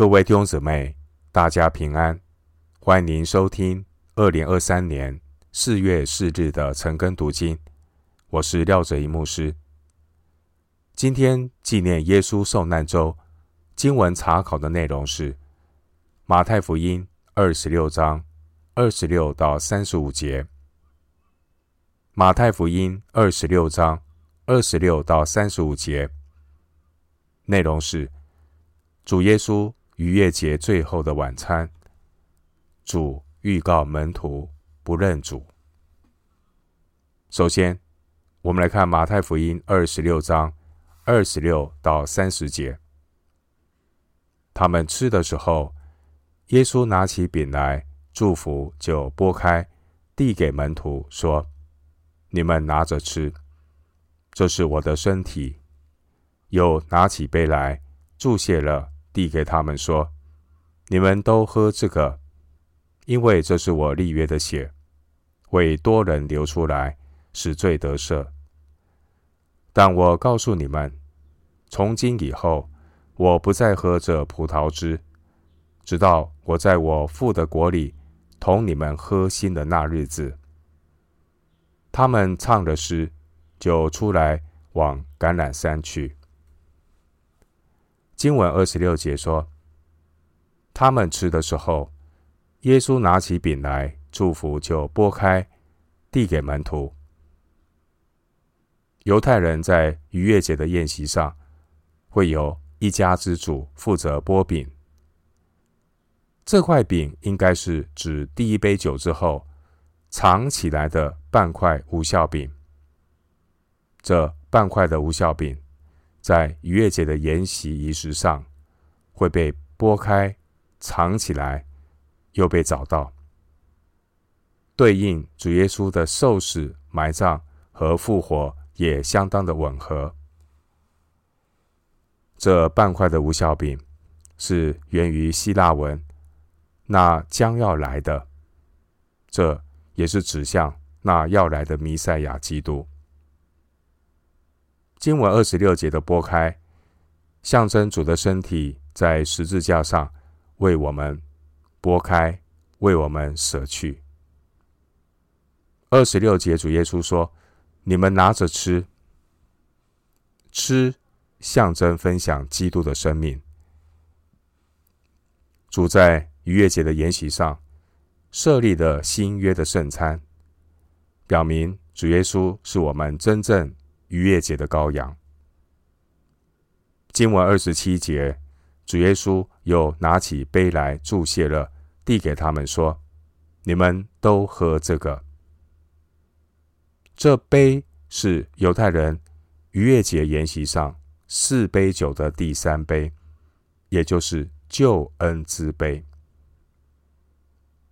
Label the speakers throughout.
Speaker 1: 各位弟兄姊妹，大家平安！欢迎您收听二零二三年四月四日的晨更读经。我是廖哲一牧师。今天纪念耶稣受难周，经文查考的内容是马太福音二十六章二十六到三十五节。马太福音二十六章二十六到三十五节，内容是主耶稣。逾越节最后的晚餐，主预告门徒不认主。首先，我们来看马太福音二十六章二十六到三十节。他们吃的时候，耶稣拿起饼来祝福，就拨开，递给门徒说：“你们拿着吃，这是我的身体。”又拿起杯来祝谢了。递给他们说：“你们都喝这个，因为这是我立约的血，为多人流出来，使罪得赦。但我告诉你们，从今以后，我不再喝这葡萄汁，直到我在我父的国里同你们喝新的那日子。”他们唱的诗，就出来往橄榄山去。经文二十六节说：“他们吃的时候，耶稣拿起饼来祝福，就拨开，递给门徒。犹太人在逾越节的宴席上，会有一家之主负责擘饼。这块饼应该是指第一杯酒之后藏起来的半块无效饼。这半块的无效饼。”在逾越节的筵席仪式上，会被剥开、藏起来，又被找到，对应主耶稣的受死、埋葬和复活也相当的吻合。这半块的无效饼是源于希腊文，那将要来的，这也是指向那要来的弥赛亚基督。经文二十六节的擘开，象征主的身体在十字架上为我们拨开，为我们舍去。二十六节主耶稣说：“你们拿着吃，吃象征分享基督的生命。”主在逾越节的筵席上设立的新约的圣餐，表明主耶稣是我们真正。逾越节的羔羊。经文二十七节，主耶稣又拿起杯来祝谢了，递给他们说：“你们都喝这个。这杯是犹太人逾越节筵席上四杯酒的第三杯，也就是救恩之杯。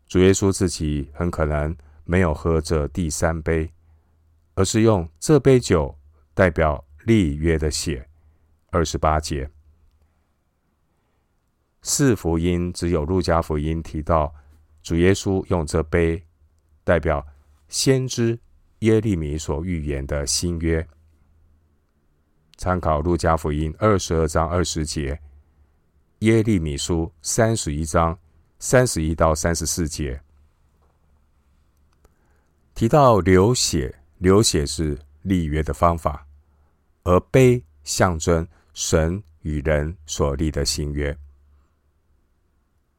Speaker 1: 主耶稣自己很可能没有喝这第三杯，而是用这杯酒。”代表立约的血，二十八节。四福音只有路加福音提到主耶稣用这杯代表先知耶利米所预言的新约。参考路加福音二十二章二十节，耶利米书三十一章三十一到三十四节，提到流血，流血是立约的方法。而杯象征神与人所立的新约。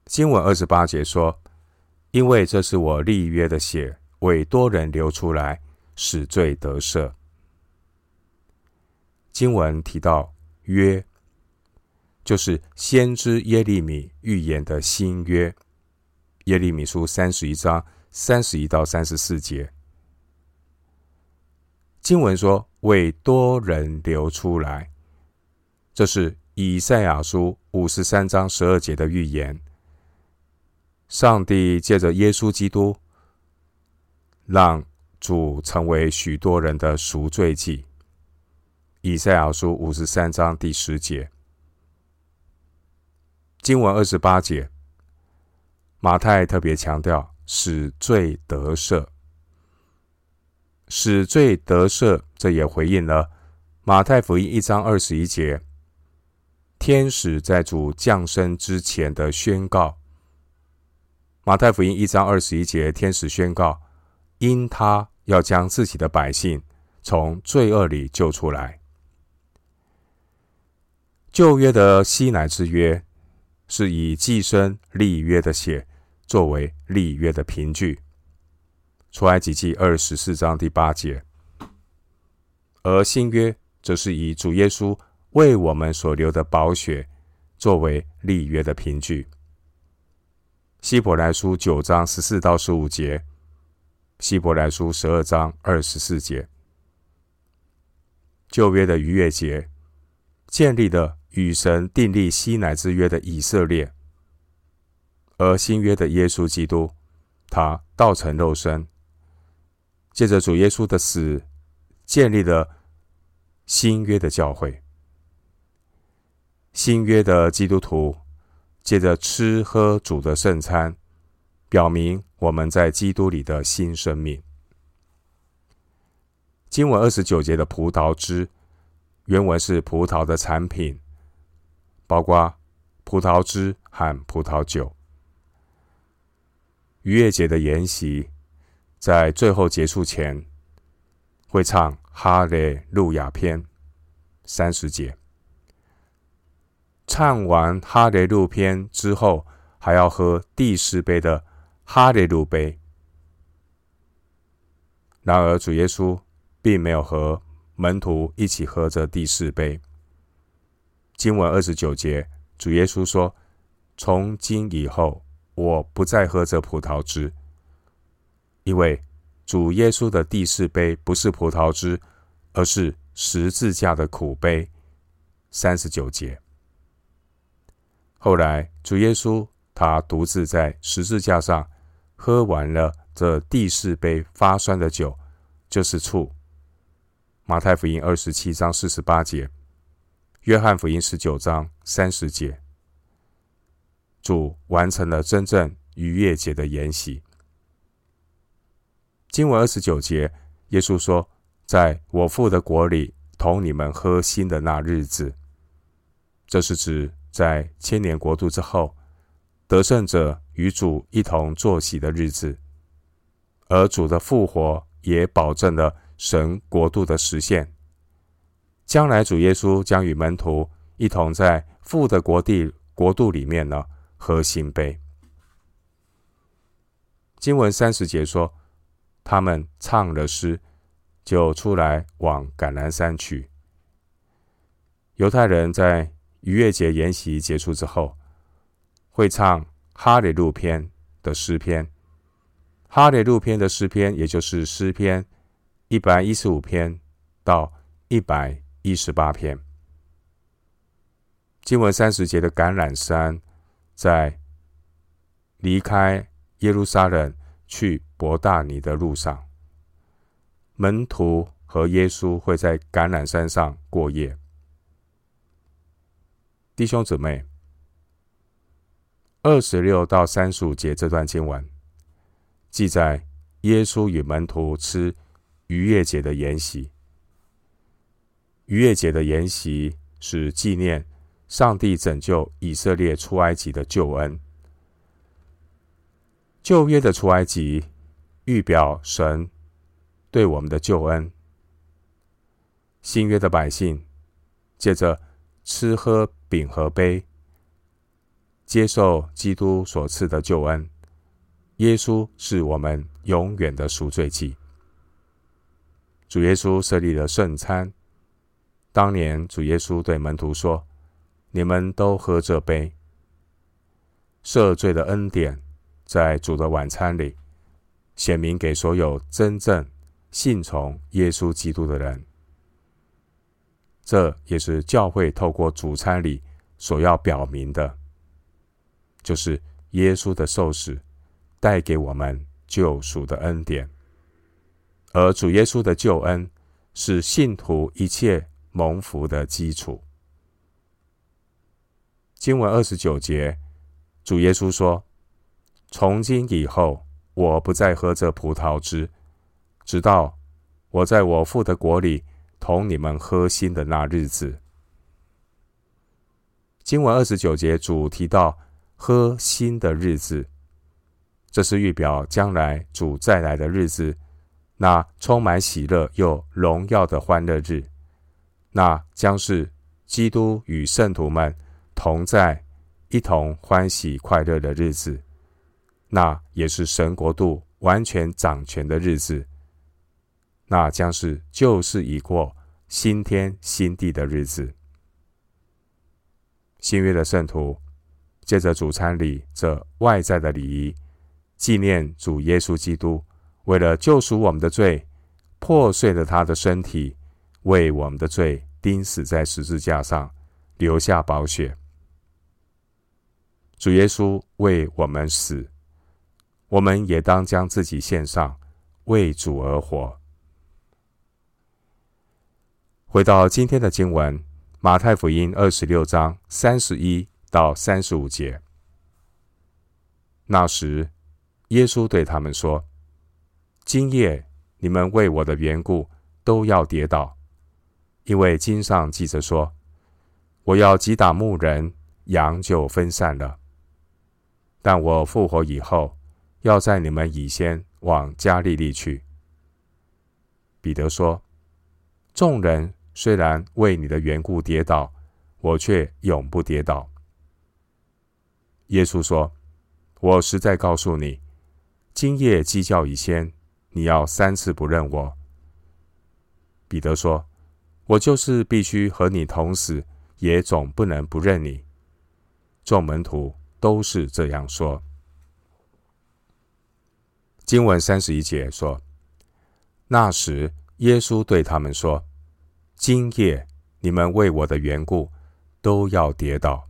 Speaker 1: 经文二十八节说：“因为这是我立约的血，为多人流出来，使罪得赦。”经文提到约，就是先知耶利米预言的新约。耶利米书三十一章三十一到三十四节。经文说：“为多人流出来。”这是以赛亚书五十三章十二节的预言。上帝借着耶稣基督，让主成为许多人的赎罪祭。以赛亚书五十三章第十节。经文二十八节，马太特别强调使罪得赦。使罪得赦，这也回应了马太福音一章二十一节。天使在主降生之前的宣告。马太福音一章二十一节，天使宣告，因他要将自己的百姓从罪恶里救出来。旧约的西乃之约是以祭牲立约的血作为立约的凭据。出埃及记二十四章第八节，而新约则是以主耶稣为我们所流的宝血作为立约的凭据。希伯来书九章十四到十五节，希伯来书十二章二十四节，旧约的逾越节。建立的与神订立西乃之约的以色列，而新约的耶稣基督，他道成肉身。借着主耶稣的死，建立了新约的教会。新约的基督徒借着吃喝主的圣餐，表明我们在基督里的新生命。经文二十九节的葡萄汁，原文是葡萄的产品，包括葡萄汁和葡萄酒。逾越节的筵席。在最后结束前，会唱哈利路亚篇三十节。唱完哈利路篇之后，还要喝第四杯的哈利路杯。然而，主耶稣并没有和门徒一起喝这第四杯。经文二十九节，主耶稣说：“从今以后，我不再喝这葡萄汁。”因为主耶稣的第四杯不是葡萄汁，而是十字架的苦杯。三十九节。后来主耶稣他独自在十字架上喝完了这第四杯发酸的酒，就是醋。马太福音二十七章四十八节，约翰福音十九章三十节，主完成了真正逾越节的筵席。经文二十九节，耶稣说：“在我父的国里，同你们喝新的那日子，这是指在千年国度之后，得胜者与主一同坐席的日子。而主的复活也保证了神国度的实现。将来主耶稣将与门徒一同在父的国地国度里面呢，喝新杯。”经文三十节说。他们唱了诗，就出来往橄榄山去。犹太人在逾越节筵席结束之后，会唱哈利路篇的诗篇。哈利路篇的诗篇，也就是诗篇一百一十五篇到一百一十八篇。经文三十节的橄榄山，在离开耶路撒冷去伯大尼的路上，门徒和耶稣会在橄榄山上过夜。弟兄姊妹，二十六到三十五节这段经文记载耶稣与门徒吃逾越节的筵席。逾越节的筵席是纪念上帝拯救以色列出埃及的救恩。旧约的出埃及。预表神对我们的救恩。新约的百姓借着吃喝饼和杯，接受基督所赐的救恩。耶稣是我们永远的赎罪祭。主耶稣设立了圣餐。当年主耶稣对门徒说：“你们都喝这杯。”赦罪的恩典在主的晚餐里。显明给所有真正信从耶稣基督的人，这也是教会透过主餐里所要表明的，就是耶稣的受死带给我们救赎的恩典，而主耶稣的救恩是信徒一切蒙福的基础。经文二十九节，主耶稣说：“从今以后。”我不再喝这葡萄汁，直到我在我父的国里同你们喝新的那日子。经文二十九节，主提到喝新的日子，这是预表将来主再来的日子，那充满喜乐又荣耀的欢乐日，那将是基督与圣徒们同在、一同欢喜快乐的日子，那也是神国度完全掌权的日子，那将是旧事已过、新天新地的日子。新约的圣徒借着主餐礼这外在的礼仪，纪念主耶稣基督为了救赎我们的罪，破碎了他的身体，为我们的罪钉死在十字架上，留下宝血。主耶稣为我们死，我们也当将自己献上，为主而活。回到今天的经文。马太福音二十六章三十一到三十五节。那时，耶稣对他们说：“今夜你们为我的缘故都要跌倒，因为经上记着说，我要击打牧人，羊就分散了。但我复活以后，要在你们以先往加利利去。”彼得说：“众人。”虽然为你的缘故跌倒，我却永不跌倒。耶稣说：“我实在告诉你，今夜鸡叫以先，你要三次不认我。”彼得说：“我就是必须和你同死，也总不能不认你。”众门徒都是这样说。经文三十一节说：“那时，耶稣对他们说。”今夜你们为我的缘故都要跌倒。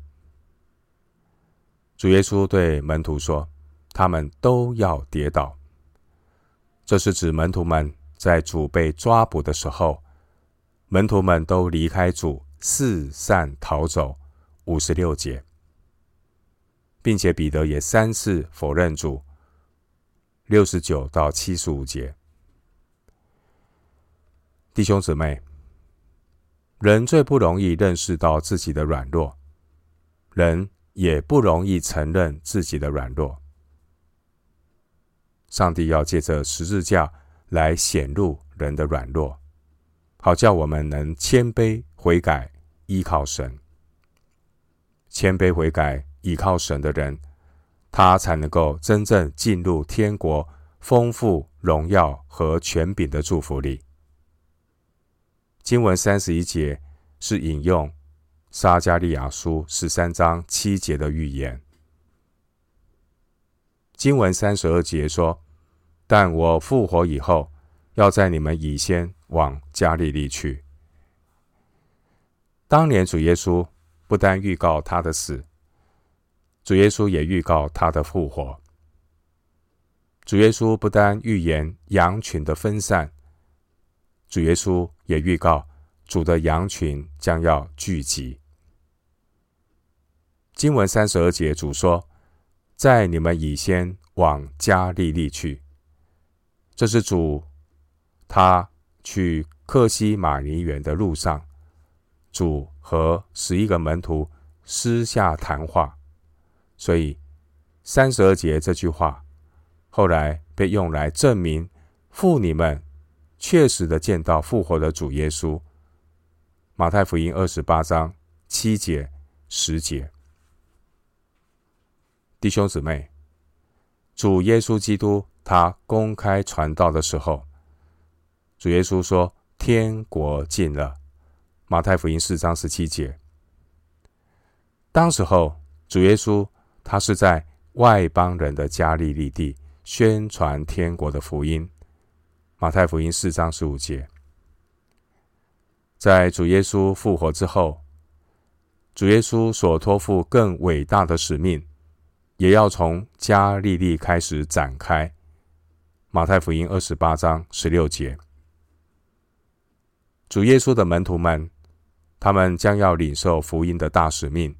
Speaker 1: 主耶稣对门徒说：“他们都要跌倒。”这是指门徒们在主被抓捕的时候，门徒们都离开主，四散逃走。五十六节，并且彼得也三次否认主。六十九到七十五节，弟兄姊妹。人最不容易认识到自己的软弱，人也不容易承认自己的软弱。上帝要借着十字架来显露人的软弱，好叫我们能谦卑悔改，依靠神。谦卑悔改，依靠神的人，他才能够真正进入天国丰富荣耀和权柄的祝福里。经文三十一节是引用撒加利亚书十三章七节的预言。经文三十二节说：“但我复活以后，要在你们以先往加利利去。”当年主耶稣不但预告他的死，主耶稣也预告他的复活。主耶稣不但预言羊群的分散。主耶稣也预告，主的羊群将要聚集。经文三十二节，主说：“在你们以先往加利利去。”这是主他去克西马尼园的路上，主和十一个门徒私下谈话。所以三十二节这句话后来被用来证明妇女们。确实的见到复活的主耶稣。马太福音二十八章七节、十节，弟兄姊妹，主耶稣基督他公开传道的时候，主耶稣说：“天国近了。”马太福音四章十七节。当时候，主耶稣他是在外邦人的加利利地宣传天国的福音。马太福音四章十五节，在主耶稣复活之后，主耶稣所托付更伟大的使命，也要从加利利开始展开。马太福音二十八章十六节，主耶稣的门徒们，他们将要领受福音的大使命，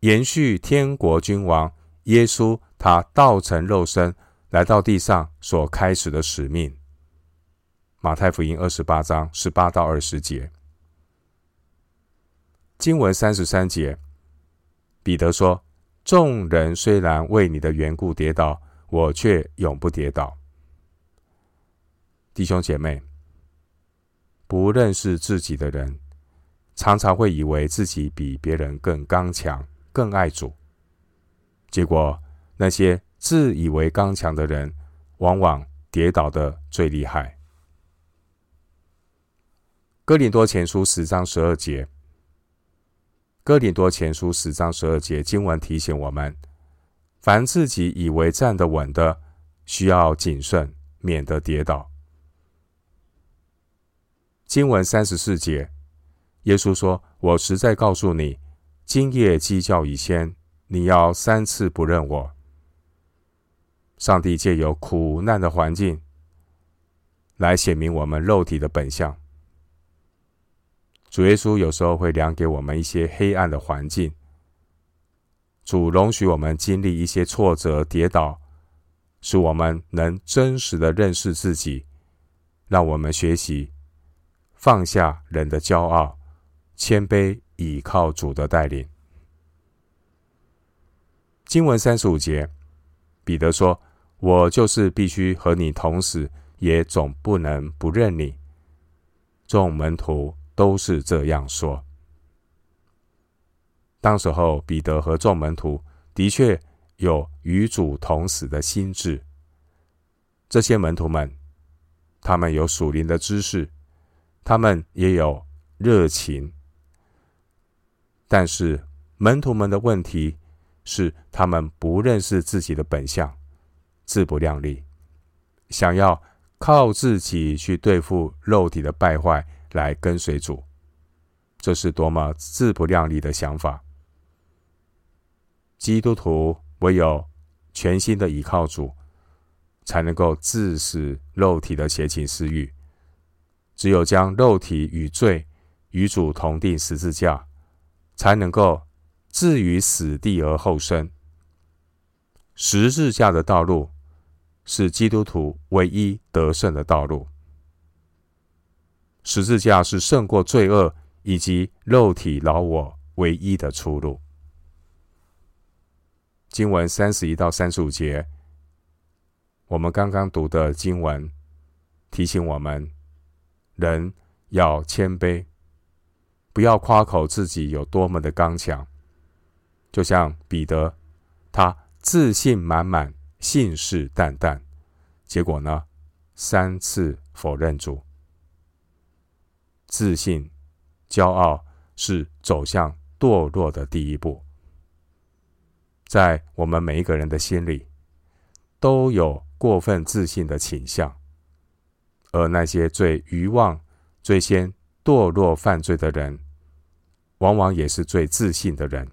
Speaker 1: 延续天国君王耶稣他道成肉身来到地上所开始的使命。马太福音二十八章十八到二十节，经文三十三节，彼得说：“众人虽然为你的缘故跌倒，我却永不跌倒。”弟兄姐妹，不认识自己的人，常常会以为自己比别人更刚强、更爱主。结果，那些自以为刚强的人，往往跌倒的最厉害。哥林多前书十章十二节，哥林多前书十章十二节经文提醒我们：凡自己以为站得稳的，需要谨慎，免得跌倒。经文三十四节，耶稣说：“我实在告诉你，今夜鸡叫以先，你要三次不认我。”上帝借由苦难的环境来显明我们肉体的本相。主耶稣有时候会量给我们一些黑暗的环境，主容许我们经历一些挫折、跌倒，使我们能真实的认识自己，让我们学习。放下人的骄傲，谦卑倚靠主的带领。经文三十五节，彼得说：“我就是必须和你同死，也总不能不认你。”众门徒都是这样说。当时候，彼得和众门徒的确有与主同死的心志。这些门徒们，他们有属灵的知识。他们也有热情，但是门徒们的问题是，他们不认识自己的本相，自不量力，想要靠自己去对付肉体的败坏来跟随主，这是多么自不量力的想法！基督徒唯有全心的倚靠主，才能够致死肉体的邪情私欲。只有将肉体与罪与主同钉十字架，才能够置于死地而后生。十字架的道路是基督徒唯一得胜的道路。十字架是胜过罪恶以及肉体老我唯一的出路。经文三十一到三十五节，我们刚刚读的经文提醒我们。人要谦卑，不要夸口自己有多么的刚强。就像彼得，他自信满满、信誓旦旦，结果呢，三次否认主。自信、骄傲是走向堕落的第一步。在我们每一个人的心里，都有过分自信的倾向。而那些最愚妄、最先堕落犯罪的人，往往也是最自信的人。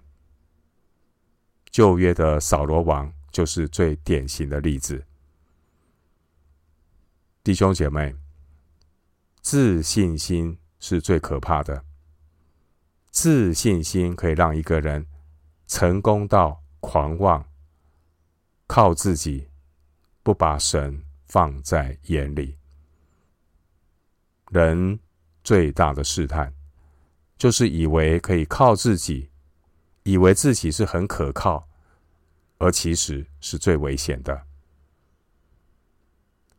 Speaker 1: 旧约的扫罗王就是最典型的例子。弟兄姐妹，自信心是最可怕的。自信心可以让一个人成功到狂妄，靠自己，不把神放在眼里。人最大的试探，就是以为可以靠自己，以为自己是很可靠，而其实是最危险的。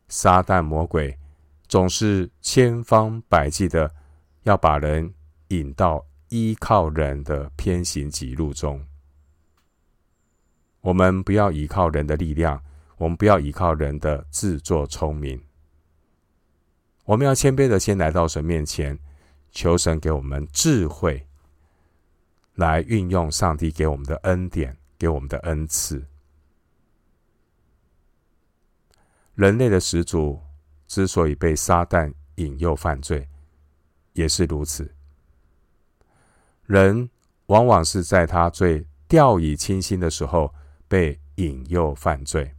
Speaker 1: 撒旦魔鬼总是千方百计的要把人引到依靠人的偏行己路中。我们不要依靠人的力量，我们不要依靠人的自作聪明。我们要谦卑的先来到神面前，求神给我们智慧，来运用上帝给我们的恩典，给我们的恩赐。人类的始祖之所以被撒旦引诱犯罪，也是如此。人往往是在他最掉以轻心的时候被引诱犯罪。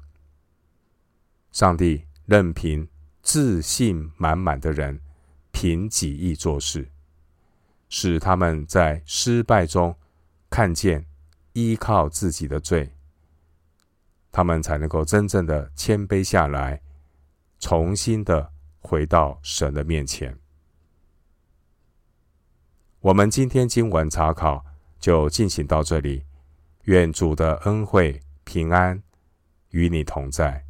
Speaker 1: 上帝任凭。自信满满的人，凭己意做事，使他们在失败中看见依靠自己的罪，他们才能够真正的谦卑下来，重新的回到神的面前。我们今天经文查考就进行到这里，愿主的恩惠平安与你同在。